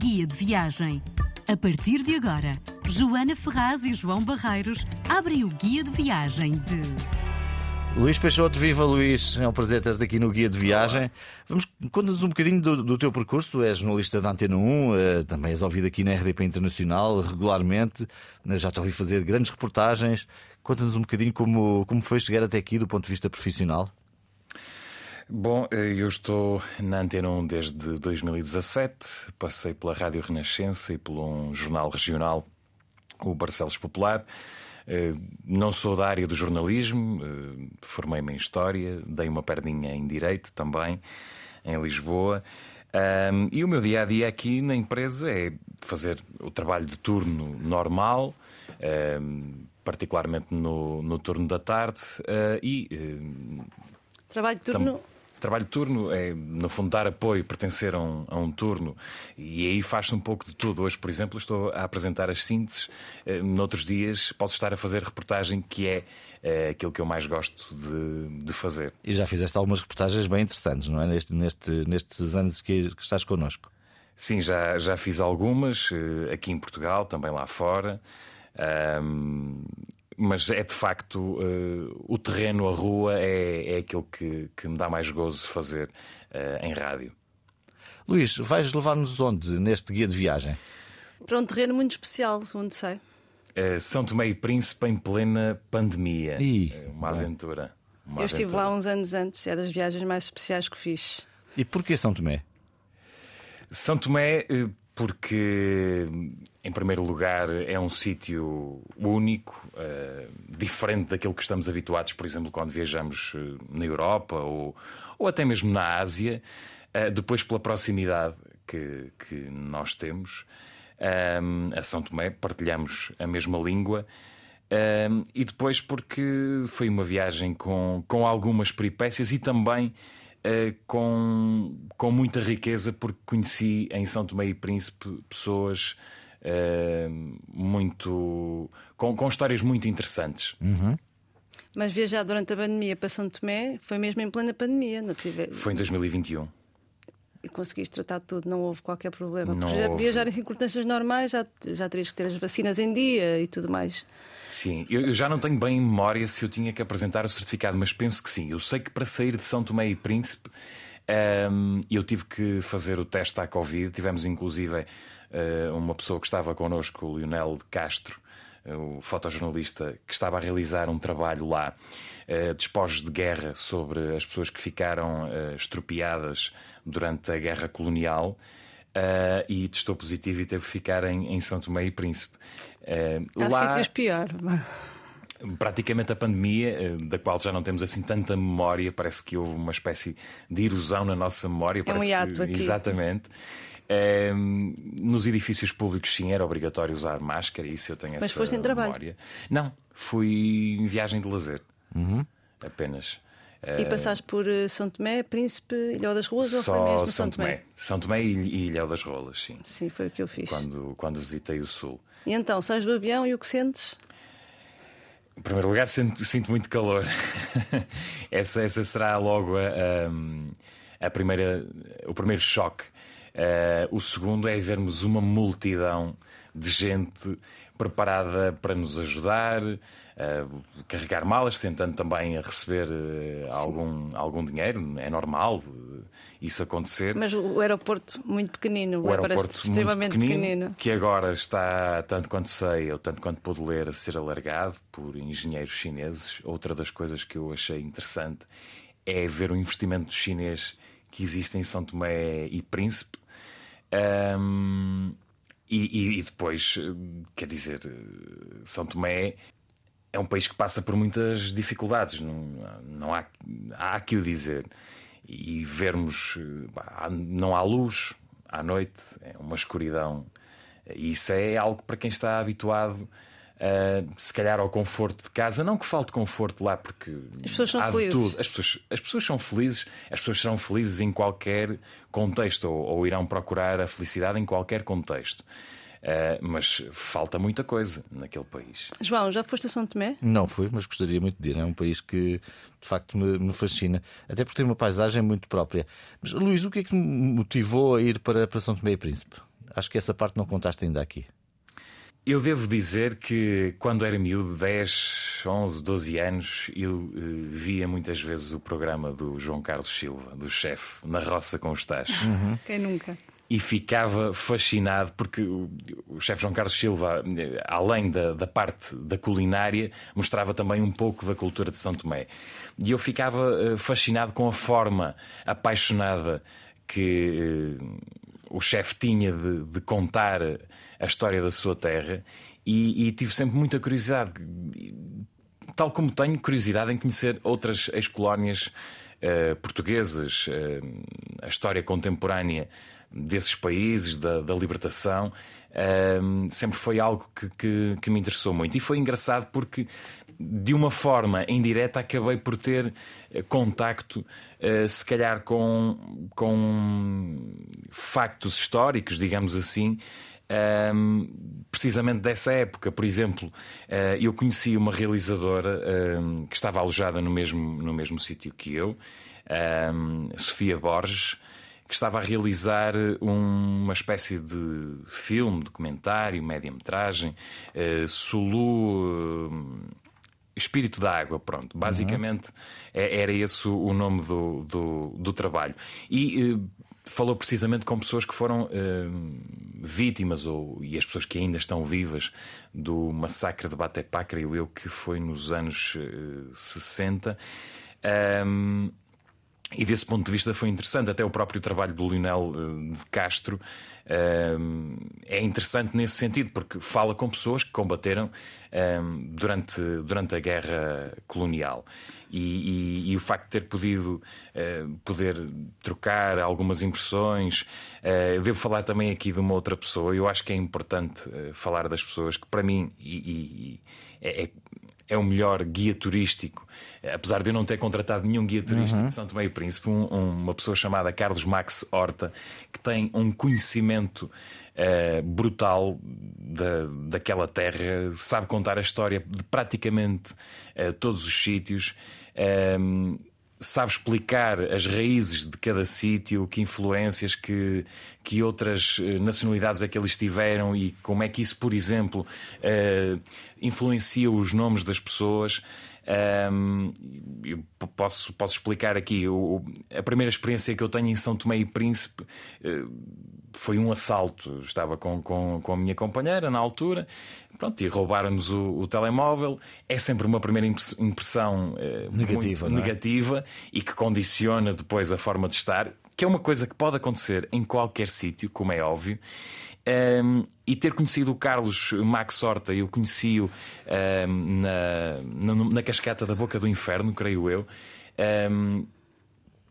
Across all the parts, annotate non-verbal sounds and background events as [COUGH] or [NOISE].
Guia de Viagem. A partir de agora, Joana Ferraz e João Barreiros abrem o Guia de Viagem de. Luís Peixoto, viva Luís, é um prazer ter-te aqui no Guia de Viagem. Vamos conta-nos um bocadinho do, do, teu percurso. És jornalista da Antena 1, eh, também és ouvido aqui na RDP Internacional regularmente. Eh, já te ouvi fazer grandes reportagens. Conta-nos um bocadinho como, como foi chegar até aqui do ponto de vista profissional. Bom, eh, eu estou na Antena 1 desde 2017. Passei pela Rádio Renascença e por um jornal regional, o Barcelos Popular. Eh, não sou da área do jornalismo, eh, formei-me em História, dei uma perninha em Direito também, em Lisboa. e o meu dia a dia aqui na empresa é fazer o trabalho de turno normal, particularmente no, no turno da tarde, uh, e. Trabalho de turno Trabalho de turno é, no fundo, dar apoio, pertencer a um, a um turno. E aí faz-se um pouco de tudo. Hoje, por exemplo, estou a apresentar as sínteses. Eh, noutros dias, posso estar a fazer reportagem, que é, é aquilo que eu mais gosto de, de, fazer. E já fizeste algumas reportagens bem interessantes, não é? Neste, neste, nestes anos que, que estás connosco. Sim, já, já fiz algumas, eh, aqui em Portugal, também lá fora. Um, mas é de facto uh, o terreno, a rua, é, é aquilo que, que me dá mais gozo fazer uh, em rádio. Luís, vais levar-nos onde neste guia de viagem? Para um terreno muito especial, segundo sei. Uh, São Tomé e Príncipe em plena pandemia. Ih, uma aventura. Uma Eu estive lá uns anos antes, é das viagens mais especiais que fiz. E porquê São Tomé? São Tomé, porque, em primeiro lugar, é um sítio único, uh, diferente daquilo que estamos habituados, por exemplo, quando viajamos uh, na Europa ou, ou até mesmo na Ásia. Uh, depois, pela proximidade que, que nós temos, a São Tomé, partilhamos a mesma língua. e depois, porque foi uma viagem com, com algumas peripécias e também uh, com, com muita riqueza, porque conheci em São Tomé e Príncipe pessoas uh, muito. Com, com histórias muito interessantes. Uhum. Mas viajar durante a pandemia para São Tomé foi mesmo em plena pandemia, não tive... Foi em 2021 e conseguiste tratar tudo, não houve qualquer problema. Não Porque já houve... viajar em circunstâncias normais já, já terias que ter as vacinas em dia e tudo mais. Sim, eu, eu, já não tenho bem em memória se eu tinha que apresentar o certificado, mas penso que sim. Eu sei que para sair de São Tomé e Príncipe um, eu tive que fazer o teste à Covid. Tivemos inclusive uh, uma pessoa que estava connosco, o Lionel de Castro, o fotojornalista, que estava a realizar um trabalho lá, uh, despojos de guerra sobre as pessoas que ficaram uh, estropiadas durante a guerra colonial. Uh, e testou positivo e teve que ficar em, em São Tomé e Príncipe. Uh, Há lá, sítios pior. Praticamente a pandemia, da qual já não temos assim tanta memória, parece que houve uma espécie de erosão na nossa memória. É um hiato que, aqui. Exatamente. Nos edifícios públicos, sim, era obrigatório usar máscara, isso eu tenho Mas essa foste em memória. trabalho? Não, fui em viagem de lazer. Uhum. Apenas. E passaste por eh, São Tomé, Príncipe, Ilhéu das Rolas ou Só foi mesmo São Tomé? São Tomé e Ilhéu das Rolas, sim. Sim, foi o que eu fiz. Quando, quando visitei o Sul. E então, sais do avião e o que sentes? Em primeiro lugar, sinto, sinto muito calor. [LAUGHS] essa, essa será logo a, a, a primeira, o primeiro choque. Uh, o segundo é vermos uma multidão de gente preparada para nos ajudar, uh, carregar malas, tentando também receber uh, algum, algum dinheiro, é normal isso acontecer. Mas o aeroporto muito pequenino, o aeroporto muito extremamente pequenino, pequenino, que agora está, tanto quanto sei, ou tanto quanto pude ler, a ser alargado por engenheiros chineses. Outra das coisas que eu achei interessante é ver o investimento chinês que existe em São Tomé e Príncipe. Um, e, e, depois, quer dizer, São Tomé é um país que passa por muitas dificuldades, não, não há, há que o dizer. E vermos, não há luz à noite, é uma escuridão. E isso é algo para quem está habituado, uh, se calhar, ao conforto de casa. Não que falte conforto lá, porque as pessoas são há felizes. tudo. As pessoas, as pessoas são felizes, as pessoas serão felizes em qualquer contexto, ou, ou irão procurar a felicidade em qualquer contexto. Uh, mas falta muita coisa naquele país. João, já foste a São Tomé? Não fui, mas gostaria muito de ir. É um país que de facto me, me, fascina, até porque tem uma paisagem muito própria. Mas Luís, o que é que me motivou a ir para, para São Tomé e Príncipe? Acho que essa parte não contaste ainda aqui. Eu devo dizer que quando era miúdo, 10, 11, 12 anos, eu uh, via muitas vezes o programa do João Carlos Silva, do chefe, na roça com os tachos. Uhum. Quem nunca? E ficava fascinado porque o, o chefe João Carlos Silva, eh, além da, da, parte da culinária, mostrava também um pouco da cultura de São Tomé. E eu ficava uh, fascinado com a forma apaixonada que uh, o chefe tinha de, de contar a história da sua terra e, e tive sempre muita curiosidade, tal como tenho curiosidade em conhecer outras ex-colónias uh, portuguesas, uh, a história contemporânea desses países, da, da libertação. Uh, sempre foi algo que, que, que, me interessou muito. E foi engraçado porque, de uma forma indireta, acabei por ter contacto, uh, se calhar, com, com factos históricos, digamos assim, um, precisamente dessa época. Por exemplo, uh, eu conheci uma realizadora um, que estava alojada no mesmo, no mesmo sítio que eu, um, Sofia Borges, que estava a realizar uma espécie de filme, documentário, média-metragem, uh, Sulu. Uh, Espírito da Água, pronto. Basicamente uhum. era esse o nome do, do, do trabalho. E falou precisamente com pessoas que foram uh, vítimas ou, e as pessoas que ainda estão vivas do massacre de Batepá, creio eu que foi nos anos uh, 60. Um, e desse ponto de vista foi interessante, até o próprio trabalho do Lionel uh, de Castro é interessante nesse sentido, porque fala com pessoas que combateram durante, durante a guerra colonial. E, e, e, o facto de ter podido uh, poder trocar algumas impressões. Uh, devo falar também aqui de uma outra pessoa. Eu acho que é importante uh, falar das pessoas que, para mim, e, é, é, o melhor guia turístico. Apesar de eu não ter contratado nenhum guia turístico uhum. de São Tomé e Príncipe, um, uma pessoa chamada Carlos Max Horta, que tem um conhecimento uh, brutal da, daquela terra, sabe contar a história de praticamente uh, todos os sítios. Um, sabe explicar as raízes de cada sítio, que influências, que, que outras eh, nacionalidades é que eles tiveram e como é que isso, por exemplo, uh, influencia os nomes das pessoas. Um, posso, posso explicar aqui. O, a primeira experiência que eu tenho em São Tomé e Príncipe uh, foi um assalto. Estava com, com, com a minha companheira na altura. Pronto, e roubaram-nos o, o, telemóvel. É sempre uma primeira impressão eh, negativa, é? negativa e que condiciona depois a forma de estar, que é uma coisa que pode acontecer em qualquer sítio, como é óbvio. Um, e ter conhecido o Carlos Max Horta, eu conheci-o um, na, na, na, cascata da Boca do Inferno, creio eu.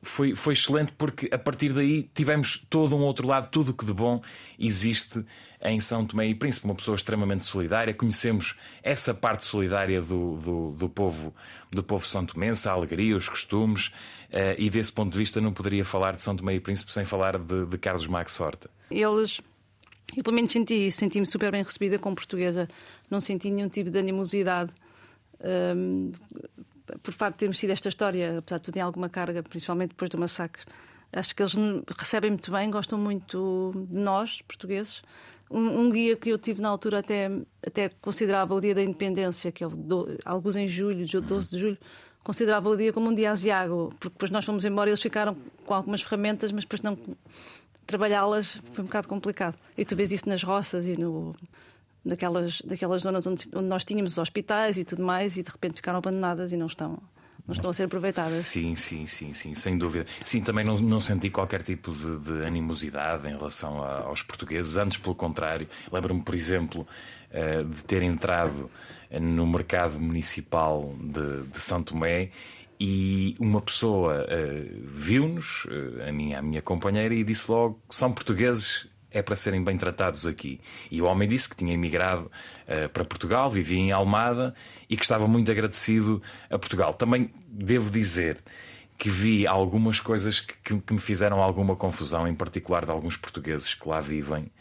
Foi, foi excelente porque a partir daí tivemos todo um outro lado, tudo o que de bom existe em São Tomé e Príncipe, uma pessoa extremamente solidária. Conhecemos essa parte solidária do, do, do povo do povo são tomense, a alegria, os costumes, uh, e desse ponto de vista não poderia falar de São Tomé e Príncipe sem falar de, de Carlos Max Horta. Eles, eu pelo menos senti isso, senti-me super bem recebida como portuguesa, não senti nenhum tipo de animosidade. Um, por facto de termos tido esta história, apesar de tudo, tem alguma carga, principalmente depois do massacre. Acho que eles recebem muito bem, gostam muito de nós, portugueses. Um, um, guia que eu tive na altura até, até considerava o dia da independência, que é do, alguns em julho, 12 de julho, considerava o dia como um dia asiago, porque depois nós fomos embora e eles ficaram com algumas ferramentas, mas depois não trabalhá-las foi um bocado complicado. E tu vês isso nas roças e no, daquelas, daquelas zonas onde, onde nós tínhamos os hospitais e tudo mais, e de repente ficaram abandonadas e não estão não estão a ser aproveitadas. Sim, sim, sim, sim, sem dúvida. Sim, também não, não senti qualquer tipo de, de animosidade em relação a, aos portugueses, antes pelo contrário. Lembro-me, por exemplo, uh, de ter entrado no mercado municipal de, de São Tomé e uma pessoa uh, viu-nos, uh, a, minha, a minha companheira, e disse logo: são portugueses, é para serem bem tratados aqui. E o homem disse que tinha emigrado uh, para Portugal, vivia em Almada e que estava muito agradecido a Portugal. Também devo dizer que vi algumas coisas que, que, que me fizeram alguma confusão, em particular de alguns portugueses que lá vivem.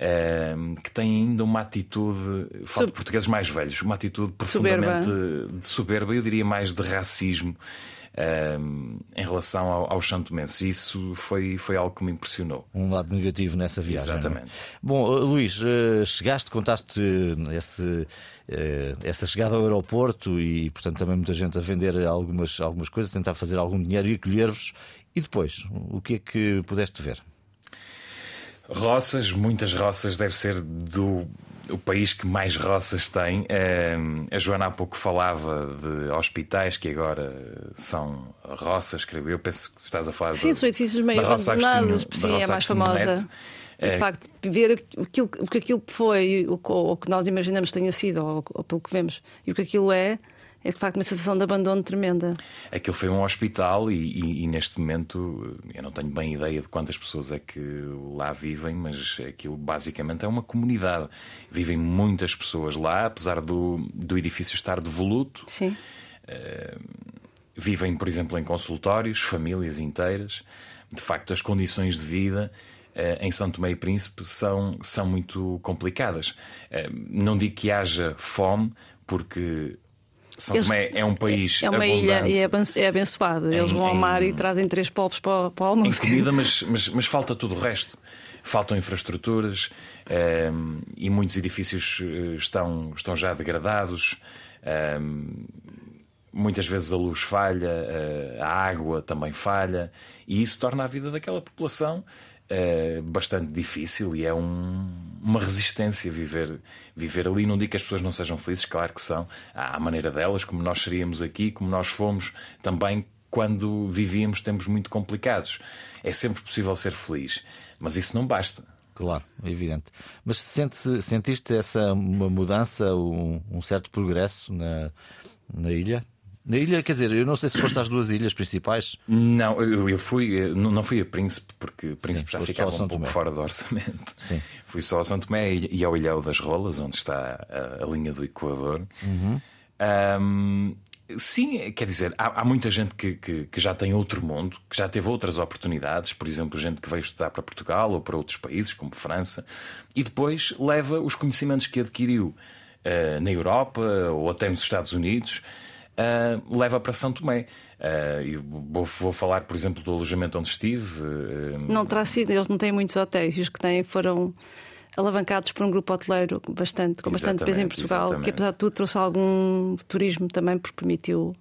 Uh, que têm ainda uma atitude, falo de portugueses mais velhos, uma atitude profundamente soberba. de soberba, eu diria mais de racismo, em relação ao, aos santomenses. Isso foi, foi algo que me impressionou. Um lado negativo nessa viagem. É? Exatamente. É? Bom, Luís, chegaste, contaste esse, essa chegada ao aeroporto e, portanto, também muita gente a vender algumas, algumas coisas, tentar fazer algum dinheiro e acolher-vos. E depois, o que é que pudeste ver? Roças, muitas roças, deve ser do o país que mais roças tem. A Joana há pouco falava de hospitais que agora são roças, creio eu. Penso que estás a falar Sim, são edifícios meio abandonados, sim, é mais famosa. E, de é. facto, ver aquilo, o que aquilo foi, o, o que nós imaginamos tenha sido, ou, ou pelo que vemos, e o que aquilo é, é de facto uma sensação de abandono tremenda. Aquilo foi um hospital e, e, e, neste momento eu não tenho bem ideia de quantas pessoas é que lá vivem, mas aquilo basicamente é uma comunidade. Vivem muitas pessoas lá, apesar do, do edifício estar devoluto. Sim. Uh, vivem, por exemplo, em consultórios, famílias inteiras. De facto, as condições de vida uh, em São Tomé e Príncipe são, são muito complicadas. Não digo que haja fome, porque são Tomé é um país. É uma abundante. ilha e é, é abençoado. Eles em, vão ao mar em, e trazem três povos para, para o almoço. Em comida, mas, [LAUGHS] mas, mas falta tudo o resto. Faltam infraestruturas um, ehm, e muitos edifícios eh, estão, estão já degradados. Um, ehm, muitas vezes a luz falha, eh, a água também falha, e isso torna a vida daquela população é bastante difícil e é um, uma resistência viver, viver ali. Não digo que as pessoas não sejam felizes, claro que são, à maneira delas, como nós seríamos aqui, como nós fomos também quando vivíamos tempos muito complicados. É sempre possível ser feliz, mas isso não basta. Claro, é evidente. Mas sente, sentiste essa uma mudança, um, um certo progresso na, na ilha? Na ilha, quer dizer, eu não sei se foste às duas ilhas principais. Não, eu, eu fui, não fui a Príncipe, porque Príncipe Sim, já ficava um pouco fora do orçamento. Sim. Fui só a São Tomé e ao Ilhéu das Rolas, onde está a, a linha do Equador. Uhum. Um, sim, quer dizer, há, há muita gente que, que, que, já tem outro mundo, que já teve outras oportunidades, por exemplo, gente que veio estudar para Portugal ou para outros países, como França, e depois leva os conhecimentos que adquiriu uh, na Europa ou até nos Estados Unidos uh, leva para São Tomé. Uh, vou, vou, falar, por exemplo, do alojamento onde estive. Uh, não terá sido, eles não têm muitos hotéis, os que têm foram alavancados por um grupo hoteleiro bastante, com bastante peso em Portugal, exatamente. que apesar de tudo trouxe algum turismo também, porque permitiu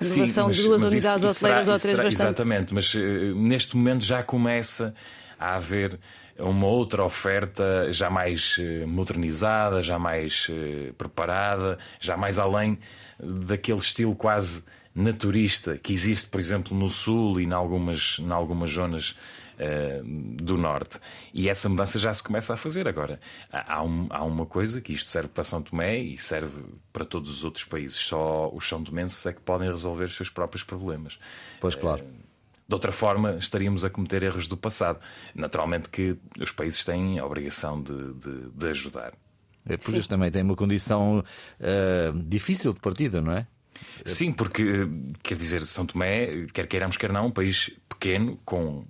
a renovação de duas unidades isso, hoteleiras será, ou três será, bastante. Exatamente, mas uh, neste momento já começa a haver uma outra oferta já mais modernizada, já mais preparada, já mais além daquele estilo quase naturista que existe, por exemplo, no sul e em algumas, em algumas zonas uh, do norte. E essa mudança já se começa a fazer agora. Há, um, há, uma coisa que isto serve para São Tomé e serve para todos os outros países. Só os São Tomenses é que podem resolver os seus próprios problemas. Pois claro. Uh, de outra forma, estaríamos a cometer erros do passado. Naturalmente que os países têm a obrigação de, de, de ajudar. É por isso também tem uma condição uh, difícil de partida, não é? Sim, porque quer dizer, São Tomé, quer queiramos, quer não, um país pequeno, com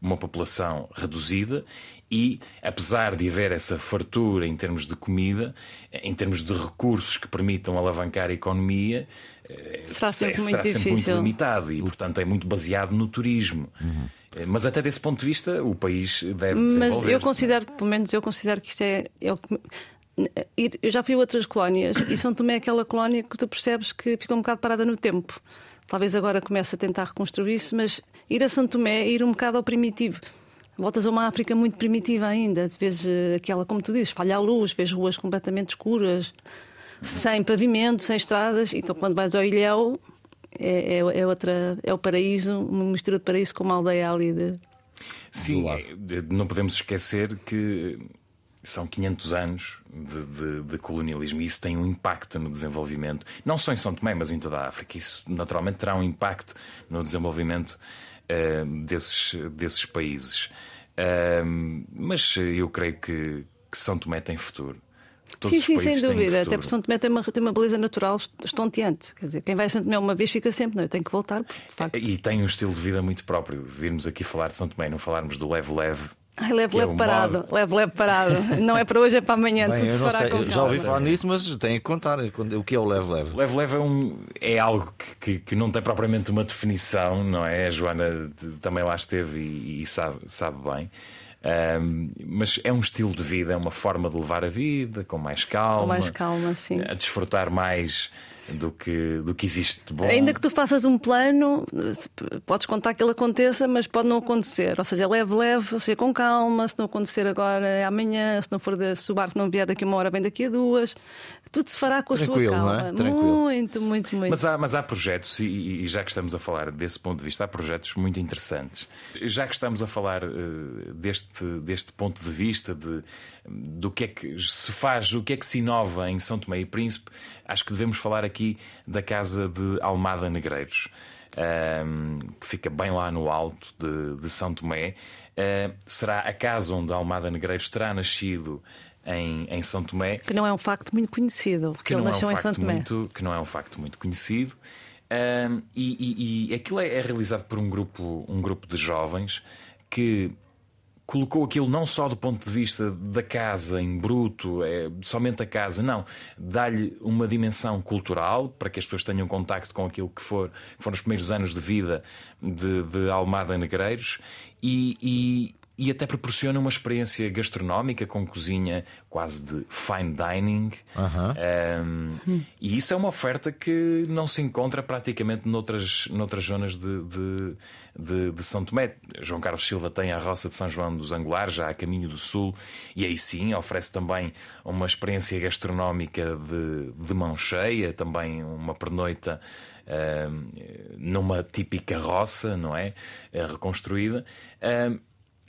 uma população reduzida e, apesar de haver essa fartura em termos de comida, em termos de recursos que permitam alavancar a economia, será sempre, será muito, sempre muito, limitado e, portanto, é muito baseado no turismo. Uhum. Mas até desse ponto de vista, o país deve desenvolver-se. Mas eu considero, pelo menos eu considero que isto é, é o que eu já fui a outras colónias e São Tomé é aquela colónia que tu percebes que fica um bocado parada no tempo. Talvez agora comece a tentar reconstruir-se, mas ir a São Tomé é ir um bocado ao primitivo. Voltas a uma África muito primitiva ainda. Vês eh, aquela, como tu dizes, falha a luz, vês ruas completamente escuras, sem pavimento, sem estradas. Então, quando vais ao Ilhéu, é, é, é, outra, é o paraíso, uma mistura de paraíso com uma aldeia ali de. Sim, é, não podemos esquecer que são 500 anos de, de, de, colonialismo e isso tem um impacto no desenvolvimento, não só em São Tomé, mas em toda a África. Isso naturalmente terá um impacto no desenvolvimento uh, desses, desses países. Uh, mas eu creio que, que, São Tomé tem futuro. Todos sim, sim, sem dúvida. Até porque São Tomé tem uma, tem uma beleza natural estonteante. Quer dizer, quem vai a São Tomé uma vez fica sempre, não, eu tenho que voltar. Porque, facto... E tem um estilo de vida muito próprio. Virmos aqui falar de São Tomé e não falarmos do leve-leve Ai, leve, é leve o parado, modo- leve, leve parado. Não é para hoje, é para amanhã. Bem, Tudo se fará sei, com já ouvi falar nisso, mas tenho que contar o que é o leve-leve. Leve leve é, um, é algo que, que, que não tem propriamente uma definição, não é? A Joana também lá esteve e, e sabe, sabe bem. Ahm, mas é um estilo de vida, é uma forma de levar a vida com mais calma, Com mais calma, sim. a desfrutar mais do que, do que existe de bom. Ainda que tu faças um plano, podes contar que ele aconteça, mas pode não acontecer. Ou seja, leve, leve, ou seja, com calma. Se não acontecer agora, é amanhã. Se não for de, se o barco não vier daqui a uma hora, bem daqui a duas. Tudo se fará com a sua Tranquilo, não calma. é? Tranquilo. Muito, muito, muito. Mas há, mas há projetos, e, e já que estamos a falar desse ponto de vista, há projetos muito interessantes. Já que estamos a falar eh, deste, deste ponto de vista, de, do que é que se faz, o que é que se inova em São Tomé e Príncipe, acho que devemos falar aqui da Casa de Almada Negreiros. ahm, que fica bem lá no alto de, de São Tomé. Ah, será a casa onde Almada Negreiros terá nascido em, em São Tomé Que não é um facto muito conhecido, que ele não, é um em facto Tomé. muito, que não é um facto muito conhecido. Ahm, e, e- e aquilo é, é realizado por um grupo, um grupo de jovens que colocou aquilo não só do ponto de vista da casa em bruto, é, somente a casa, não. Dá-lhe uma dimensão cultural para que as pessoas tenham contacto com aquilo que, for, que foram os primeiros anos de vida de, de Almada Negreiros e, e- e até proporciona uma experiência gastronómica com cozinha quase de fine dining. Um, e isso é uma oferta que não se encontra praticamente noutras, noutras zonas de, de, de- de São Tomé. João Carlos Silva tem a Roça de São João dos Angulares, já a caminho do Sul, e aí sim oferece também uma experiência gastronómica de, de mão cheia, também uma pernoita. um, numa típica roça, não é? Eh, Reconstruída. Um,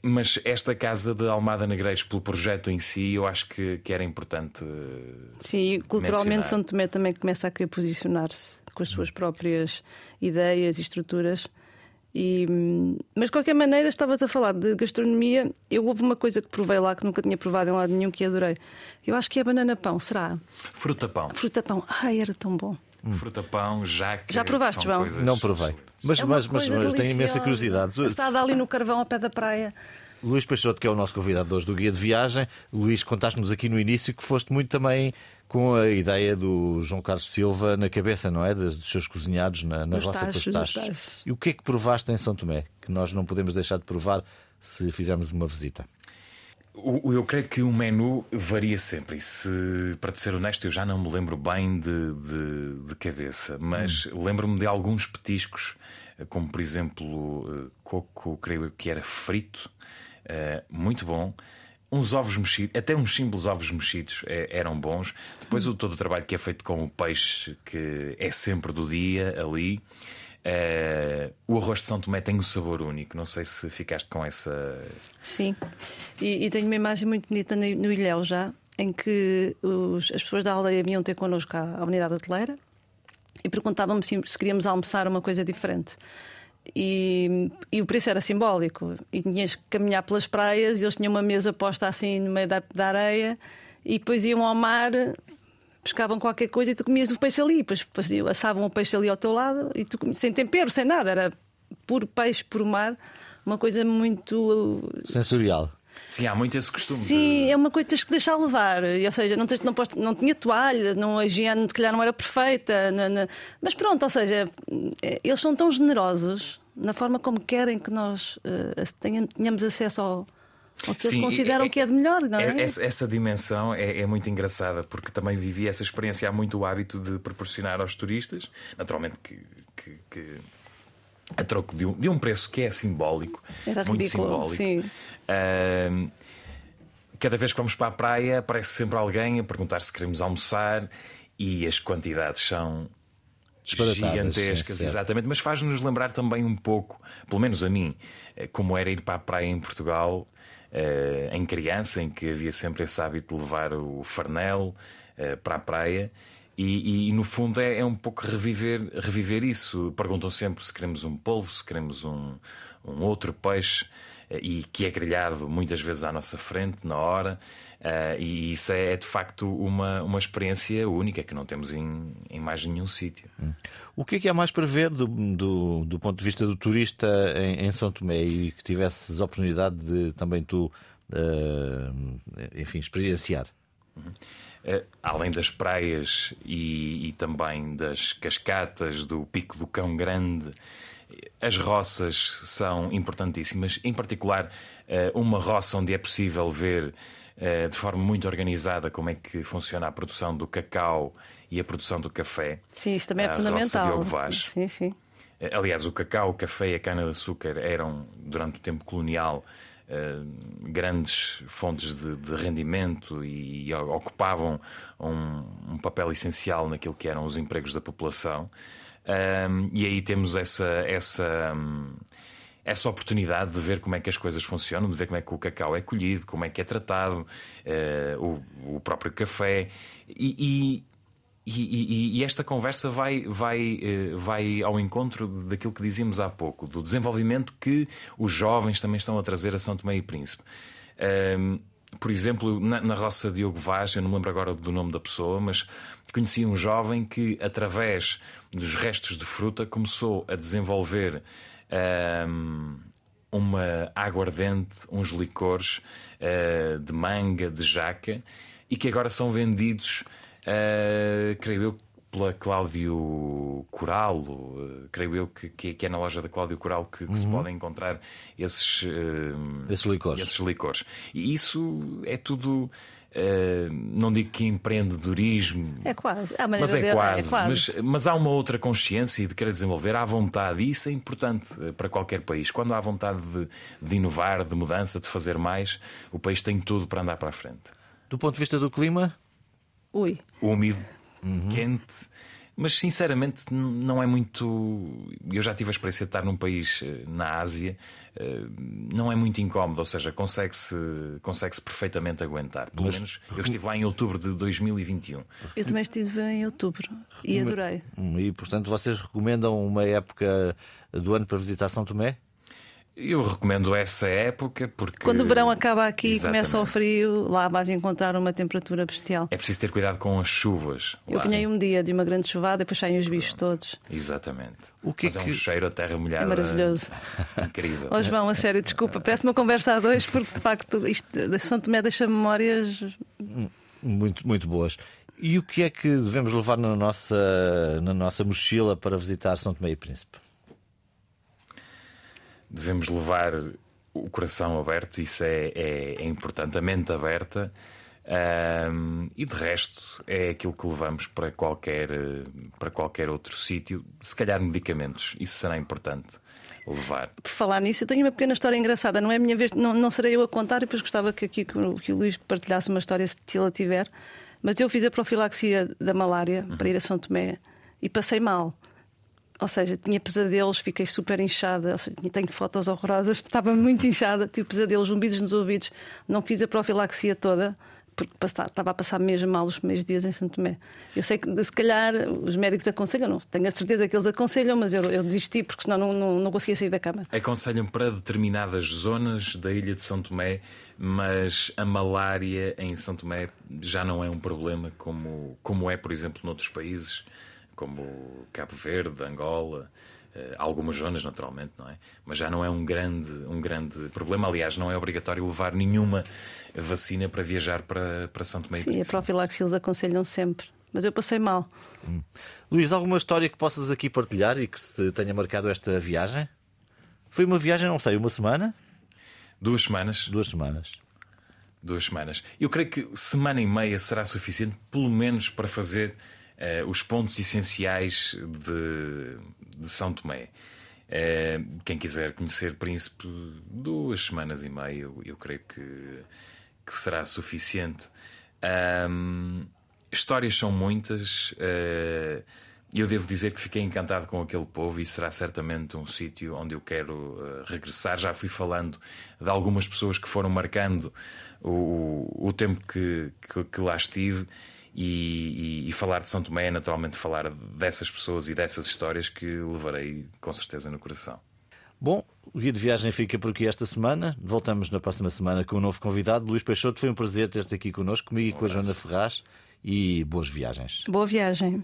mas esta casa de Almada Negreiros, pelo projeto em si, eu acho que, que era importante. eh, Sim, culturalmente mencionar. São Tomé também começa a querer posicionar-se com as suas próprias ideias e estruturas. E, hum, mas de qualquer maneira, estavas a falar de gastronomia. Eu houve uma coisa que provei lá que nunca tinha provado em lado nenhum que adorei. Eu acho que é banana pão, será? Fruta pão. Fruta pão. Ai, era tão bom. Fruta pão, já que. Já provaste, João? coisas- Não provei. Mas, É mas, mas, mas tenho imensa curiosidade. Assada ali no carvão ao pé da praia. Luís Peixoto, que é o nosso convidado de hoje do Guia de Viagem. Luís, contaste-nos aqui no início que foste muito também com a ideia do João Carlos Silva na cabeça, não é? Dos dos seus cozinhados na, na roça tachos, dos dos tachos. E o que é que provaste em São Tomé? Que nós não podemos deixar de provar se fizermos uma visita. Eu creio que o menu varia sempre. E se, para te ser honesto, eu já não me lembro bem de, de, de cabeça, mas lembro-me de alguns petiscos, como por exemplo, eh, coco, creio eu que era frito, eh, muito bom. Uns ovos mexidos, até uns simples ovos mexidos eh, eram bons. Depois, o, todo o trabalho que é feito com o peixe, que é sempre do dia ali. Eh, o arroz de São Tomé tem um sabor único. Não sei se ficaste com essa. Sim. E, e tenho uma imagem muito bonita no, no Ilhéu já, em que os- as pessoas da aldeia vinham ter connosco à, à unidade hoteleira e perguntavam-me se, se queríamos almoçar uma coisa diferente. E, e o preço era simbólico. E tinhas que caminhar pelas praias e eles tinham uma mesa posta assim no meio da, da areia e depois iam ao mar. Pescavam qualquer coisa e tu comias o peixe ali, depois faziam, assavam o peixe ali ao teu lado e tu sem tempero, sem nada, era puro peixe, puro mar, uma coisa muito Sensorial. Sim, há muito esse costume. Sim, de... é uma coisa que tens que deixar levar. Ou seja, não, tens, não, podes- não tinha toalha, não, a higiene se calhar não era perfeita. na- na- mas pronto, ou seja, eh, eles são tão generosos na forma como querem que nós tenham- tenhamos acesso ao, ao que eles Sim, consideram é- que é de melhor, não é? Essa, essa dimensão é, é muito engraçada porque também vivi essa experiência. Há muito o hábito de proporcionar aos turistas, naturalmente que, que- que a troco de um, de um preço que é simbólico, Era muito ridículo, simbólico. sim. Ahm, cada vez que vamos para a praia, aparece sempre alguém a perguntar se queremos almoçar e as quantidades são gigantescas, sim, exatamente, mas faz-nos lembrar também um pouco, pelo menos a mim, eh, como era ir para a praia em Portugal, eh, em criança, em que havia sempre esse hábito de levar o farnel eh, para a praia. E, e, no fundo é, é um pouco reviver, reviver isso. Perguntam sempre se queremos um polvo, se queremos um, um outro peixe. e que é grelhado muitas vezes à nossa frente, na hora. Uh, e isso é, é de facto uma, uma experiência única que não temos em, em mais nenhum sítio. Hum. O que é que há mais para ver do, do, do ponto de vista do turista em, em, São Tomé e que tivesses a oportunidade de também tu, uh, enfim, experienciar? Uhum. Uh, além das praias e, e, também das cascatas, do Pico do Cão Grande, as roças são importantíssimas, em particular uma roça onde é possível ver eh, de forma muito organizada como é que funciona a produção do cacau e a produção do café. Sim, isso também é fundamental. Sim, sim. Eh, aliás, o cacau, o café e a cana-de-açúcar eram, durante o tempo colonial, eh, grandes fontes de, de rendimento e, e ocupavam um, um, papel essencial naquilo que eram os empregos da população. Um, e aí temos essa, essa, um, essa oportunidade de ver como é que as coisas funcionam, de ver como é que o cacau é colhido, como é que é tratado, uh, o, o, próprio café. E, e, e, esta conversa vai, vai, uh, vai ao encontro daquilo que dizíamos há pouco, do desenvolvimento que os jovens também estão a trazer a São Tomé e Príncipe. Uh, por exemplo, na, na roça Diogo Vaz, eu não me lembro agora do nome da pessoa, mas conheci um jovem que, através dos restos de fruta, começou a desenvolver um, uma aguardente, uns licores uh, de manga, de jaca, e que agora são vendidos, uh, creio eu, pela Cláudio Coral, uh, creio eu que, que, é na loja da Cláudio Coral que, que uhum. se podem encontrar esses, uh, esses, licores. esses licores. E isso é tudo Uh, não digo que empreendedorismo. É quase. É mas é, é quase. é quase. Mas, mas, há uma outra consciência de querer desenvolver, há vontade, e isso é importante eh, para qualquer país. Quando há vontade de, de inovar, de mudança, de fazer mais, o país tem tudo para andar para a frente. Do ponto de vista do clima? Ui. Úmido, uhum. quente mas sinceramente não é muito. Eu já tive a experiência de estar num país eh, na Ásia, eh, não é muito incómodo, ou seja, consegue-se consegue -se perfeitamente aguentar. Pelo mas... menos eu estive lá em outubro de 2021. Eu também estive em outubro e adorei. Hum, e portanto vocês recomendam uma época do ano para visitar São Tomé? Eu recomendo essa época porque. Quando o verão acaba aqui e começa o frio, lá vais encontrar uma temperatura bestial. É preciso ter cuidado com as chuvas. Eu apanhei um dia de uma grande chuvada e depois saem os bichos todos. Exatamente. O que Mas é, é um cheiro a terra molhada. É maravilhoso. [LAUGHS] Incrível. Ó João, a sério, desculpa, parece uma conversa a dois, porque de facto isto São Tomé deixa memórias. Muito, muito boas. E o que é que devemos levar na nossa, na nossa mochila para visitar São Tomé e Príncipe? Devemos levar o coração aberto, isso é, é, é importante, a mente aberta. Um, e de resto é aquilo que levamos para qualquer, para qualquer outro sítio, se calhar medicamentos, isso será importante levar. Por falar nisso, eu tenho uma pequena história engraçada, não é a minha vez, não, não serei eu a contar, e depois gostava que aqui que o, que o Luís partilhasse uma história se ela tiver. Mas eu fiz a profilaxia da malária uhum. para ir a São Tomé e passei mal. Ou seja, tinha pesadelos, fiquei super inchada. Seja, tenho fotos horrorosas, [LAUGHS] estava muito inchada, tive pesadelos, zumbidos nos ouvidos. Não fiz a profilaxia toda, porque estava a passar mesmo mal os primeiros dias em Santo Tomé. Eu sei que se calhar os médicos aconselham, não tenho a certeza que eles aconselham, mas eu, eu desisti porque senão não, não, não conseguia sair da cama. Aconselham para determinadas zonas da ilha de São Tomé, mas a malária em São Tomé já não é um problema como, como é, por exemplo, noutros países como Cabo Verde, Angola, eh, algumas zonas naturalmente, não é? Mas já não é um grande, um grande problema. Aliás, não é obrigatório levar nenhuma vacina para viajar para, para São Tomé e Sim, a profilaxia eles aconselham sempre. Mas eu passei mal. Hum. Luís, alguma história que possas aqui partilhar e que se tenha marcado esta viagem? Foi uma viagem, não sei, uma semana? Duas semanas. Duas semanas. Duas semanas. Eu creio que semana e meia será suficiente, pelo menos, para fazer uh, os pontos essenciais de, de São Tomé. Uh, quem quiser conhecer Príncipe, duas semanas e meia, eu, eu creio que, que, será suficiente. Um, histórias são muitas. Uh, eu devo dizer que fiquei encantado com aquele povo e será certamente um sítio onde eu quero uh, regressar. Já fui falando de algumas pessoas que foram marcando o, o tempo que, que, que lá estive e, e, e, falar de São Tomé é naturalmente falar dessas pessoas e dessas histórias que levarei com certeza no coração. Bom, O guia de viagem fica por aqui esta semana. Voltamos na próxima semana com um novo convidado. Luís Peixoto, foi um prazer ter-te aqui connosco, comigo e com a Joana Ferraz. E boas viagens. Boa viagem.